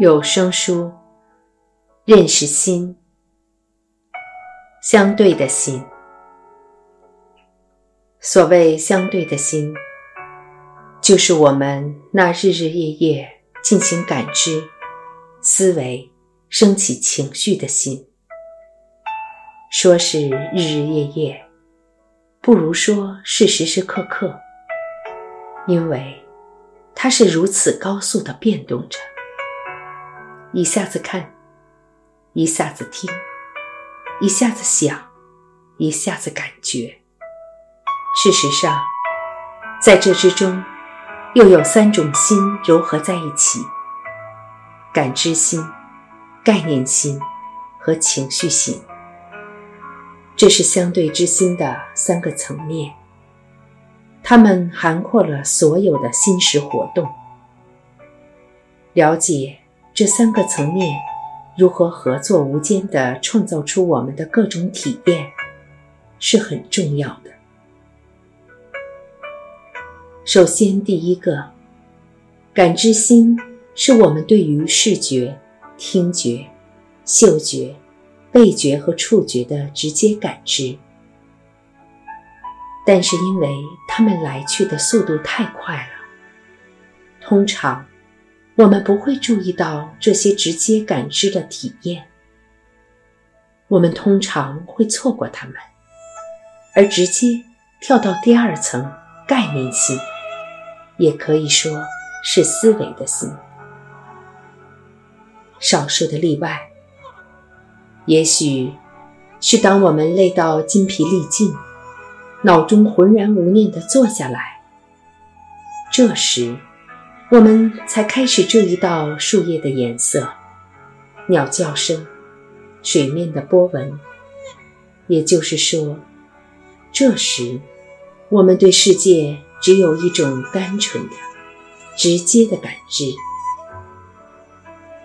有声书，认识心，相对的心。所谓相对的心，就是我们那日日夜夜进行感知、思维、升起情绪的心。说是日日夜夜，不如说是时时刻刻，因为它是如此高速的变动着。一下子看，一下子听，一下子想，一下子感觉。事实上，在这之中，又有三种心糅合在一起：感知心、概念心和情绪心。这是相对之心的三个层面，它们涵括了所有的心识活动。了解。这三个层面如何合作无间地创造出我们的各种体验，是很重要的。首先，第一个，感知心是我们对于视觉、听觉、嗅觉、味觉和触觉的直接感知。但是，因为它们来去的速度太快了，通常。我们不会注意到这些直接感知的体验，我们通常会错过它们，而直接跳到第二层概念心，也可以说是思维的心。少数的例外，也许是当我们累到筋疲力尽，脑中浑然无念地坐下来，这时。我们才开始注意到树叶的颜色、鸟叫声、水面的波纹。也就是说，这时我们对世界只有一种单纯的、直接的感知。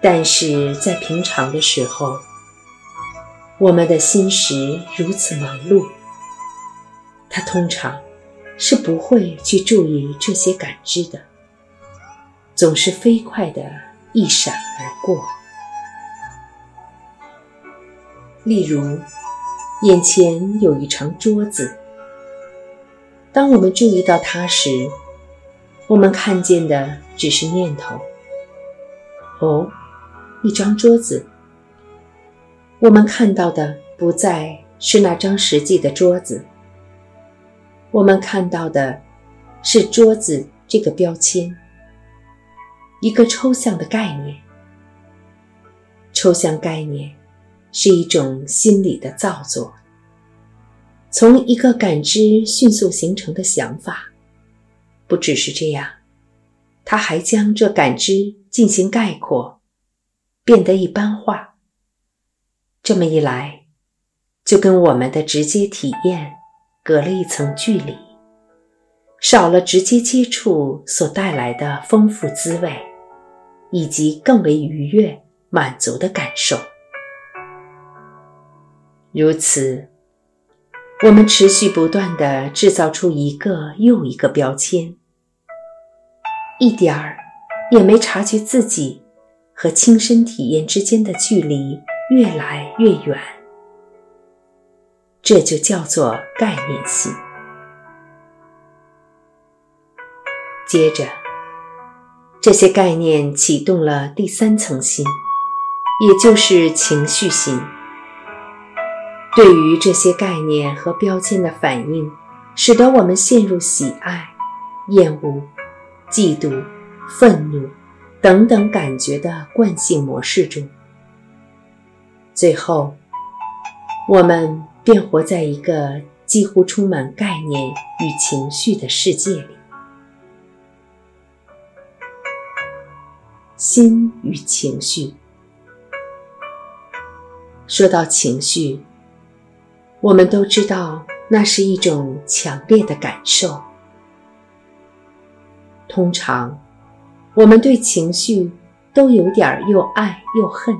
但是在平常的时候，我们的心识如此忙碌，它通常是不会去注意这些感知的。总是飞快的一闪而过。例如，眼前有一张桌子，当我们注意到它时，我们看见的只是念头。哦，一张桌子。我们看到的不再是那张实际的桌子，我们看到的是“桌子”这个标签。一个抽象的概念，抽象概念是一种心理的造作，从一个感知迅速形成的想法。不只是这样，它还将这感知进行概括，变得一般化。这么一来，就跟我们的直接体验隔了一层距离，少了直接接触所带来的丰富滋味。以及更为愉悦、满足的感受。如此，我们持续不断地制造出一个又一个标签，一点儿也没察觉自己和亲身体验之间的距离越来越远。这就叫做概念性。接着。这些概念启动了第三层心，也就是情绪心。对于这些概念和标签的反应，使得我们陷入喜爱、厌恶、嫉妒、愤怒等等感觉的惯性模式中。最后，我们便活在一个几乎充满概念与情绪的世界里。心与情绪。说到情绪，我们都知道那是一种强烈的感受。通常，我们对情绪都有点又爱又恨。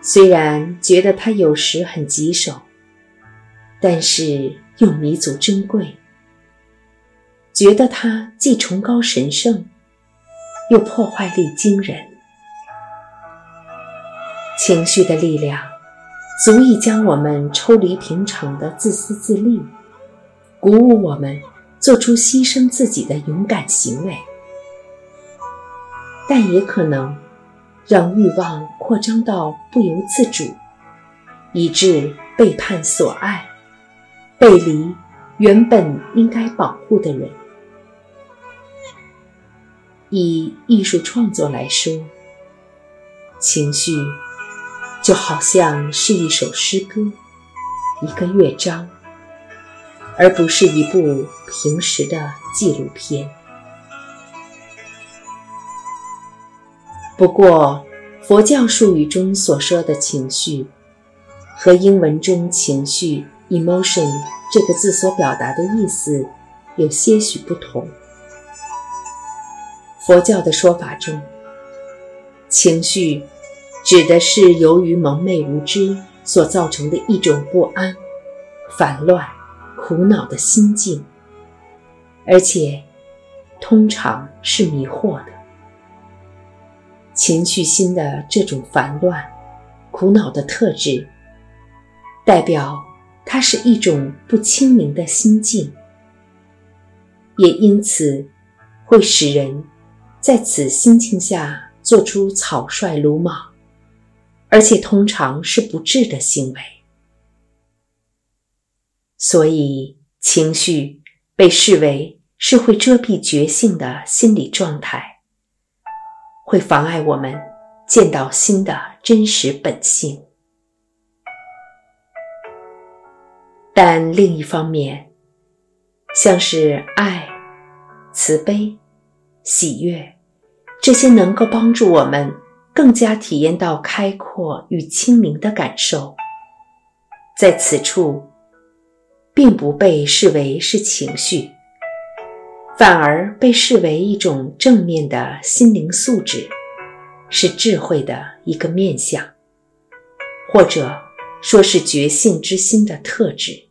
虽然觉得它有时很棘手，但是又弥足珍贵。觉得它既崇高神圣。又破坏力惊人。情绪的力量足以将我们抽离平常的自私自利，鼓舞我们做出牺牲自己的勇敢行为，但也可能让欲望扩张到不由自主，以致背叛所爱，背离原本应该保护的人。以艺术创作来说，情绪就好像是一首诗歌，一个乐章，而不是一部平时的纪录片。不过，佛教术语中所说的情绪，和英文中情绪 （emotion） 这个字所表达的意思有些许不同。佛教的说法中，情绪指的是由于蒙昧无知所造成的一种不安、烦乱、苦恼的心境，而且通常是迷惑的。情绪心的这种烦乱、苦恼的特质，代表它是一种不清明的心境，也因此会使人。在此心境下做出草率鲁莽，而且通常是不智的行为，所以情绪被视为是会遮蔽觉性的心理状态，会妨碍我们见到心的真实本性。但另一方面，像是爱、慈悲。喜悦，这些能够帮助我们更加体验到开阔与清明的感受，在此处，并不被视为是情绪，反而被视为一种正面的心灵素质，是智慧的一个面相，或者说是觉性之心的特质。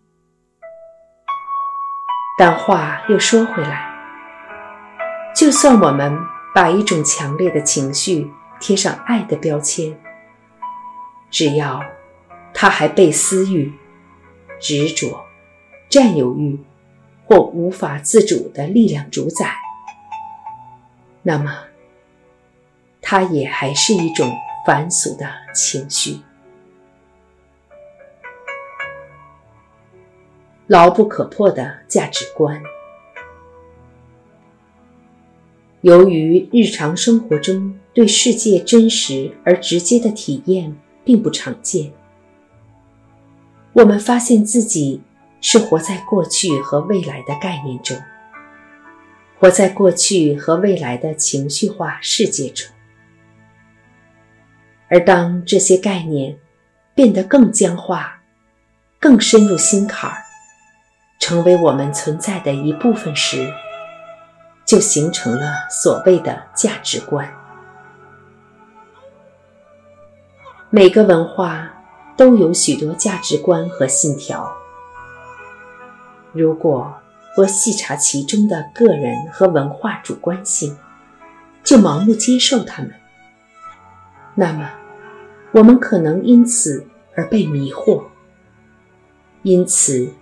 但话又说回来。就算我们把一种强烈的情绪贴上爱的标签，只要它还被私欲、执着、占有欲或无法自主的力量主宰，那么它也还是一种凡俗的情绪。牢不可破的价值观。由于日常生活中对世界真实而直接的体验并不常见，我们发现自己是活在过去和未来的概念中，活在过去和未来的情绪化世界中。而当这些概念变得更僵化、更深入心坎儿，成为我们存在的一部分时，就形成了所谓的价值观。每个文化都有许多价值观和信条。如果不细查其中的个人和文化主观性，就盲目接受他们，那么我们可能因此而被迷惑，因此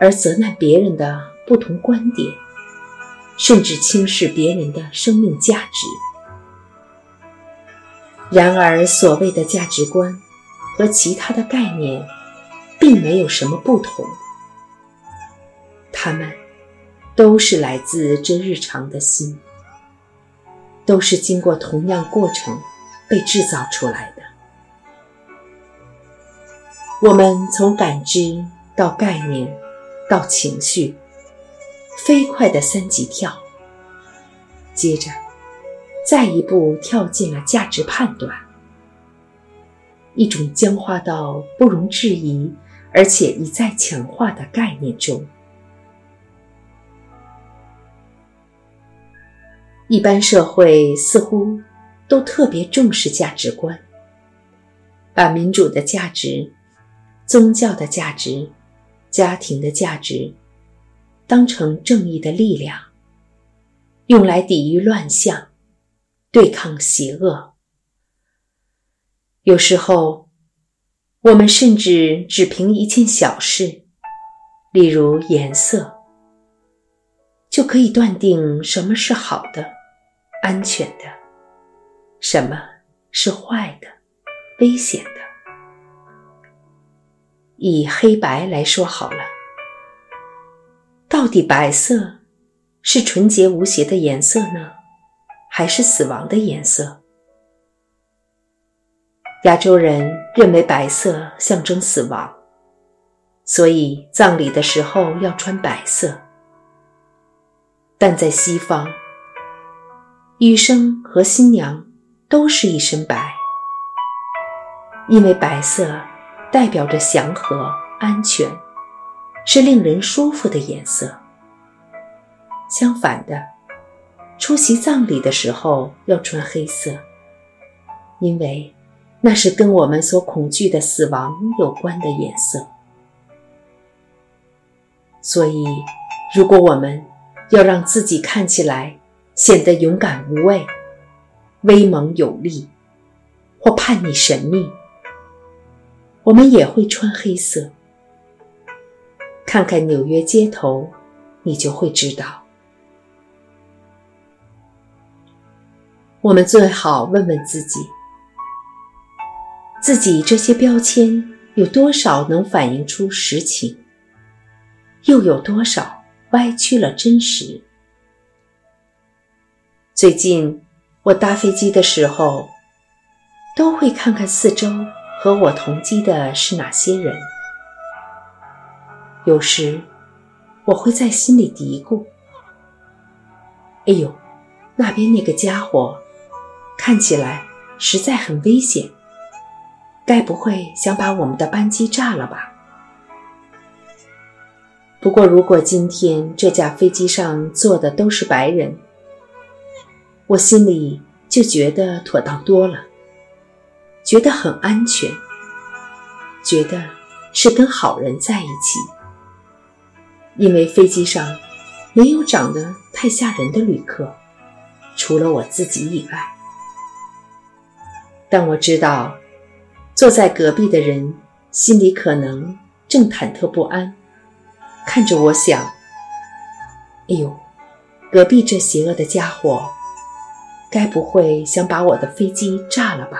而责难别人的不同观点。甚至轻视别人的生命价值。然而，所谓的价值观和其他的概念并没有什么不同，它们都是来自这日常的心，都是经过同样过程被制造出来的。我们从感知到概念，到情绪。飞快的三级跳，接着再一步跳进了价值判断，一种僵化到不容置疑，而且一再强化的概念中。一般社会似乎都特别重视价值观，把民主的价值、宗教的价值、家庭的价值。当成正义的力量，用来抵御乱象，对抗邪恶。有时候，我们甚至只凭一件小事，例如颜色，就可以断定什么是好的、安全的，什么是坏的、危险的。以黑白来说好了，到底白色是纯洁无邪的颜色呢，还是死亡的颜色？亚洲人认为白色象征死亡，所以葬礼的时候要穿白色。但在西方，医生和新娘都是一身白，因为白色。代表着祥和、安全，是令人舒服的颜色。相反的，出席葬礼的时候要穿黑色，因为那是跟我们所恐惧的死亡有关的颜色。所以，如果我们要让自己看起来显得勇敢无畏、威猛有力，或叛逆神秘，我们也会穿黑色。看看纽约街头，你就会知道。我们最好问问自己：自己这些标签有多少能反映出实情？又有多少歪曲了真实？最近我搭飞机的时候，都会看看四周。和我同机的是哪些人？有时我会在心里嘀咕：“哎呦，那边那个家伙看起来实在很危险，该不会想把我们的班机炸了吧？”不过，如果今天这架飞机上坐的都是白人，我心里就觉得妥当多了。觉得很安全，觉得是跟好人在一起，因为飞机上没有长得太吓人的旅客，除了我自己以外。但我知道，坐在隔壁的人心里可能正忐忑不安，看着我想：“哎呦，隔壁这邪恶的家伙，该不会想把我的飞机炸了吧？”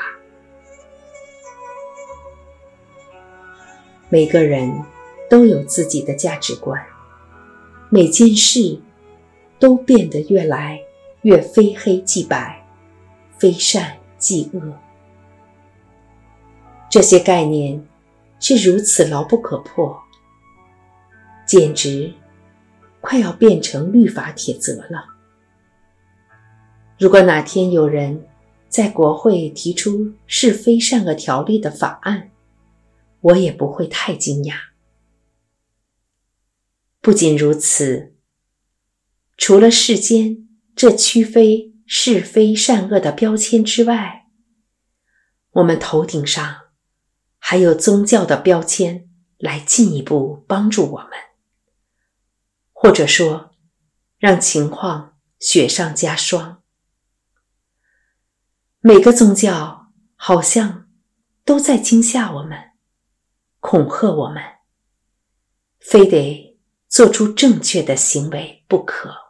每个人都有自己的价值观，每件事都变得越来越非黑即白，非善即恶。这些概念是如此牢不可破，简直快要变成律法铁则了。如果哪天有人在国会提出是非善恶条例的法案，我也不会太惊讶。不仅如此，除了世间这区分是非善恶的标签之外，我们头顶上还有宗教的标签来进一步帮助我们，或者说，让情况雪上加霜。每个宗教好像都在惊吓我们。恐吓我们，非得做出正确的行为不可。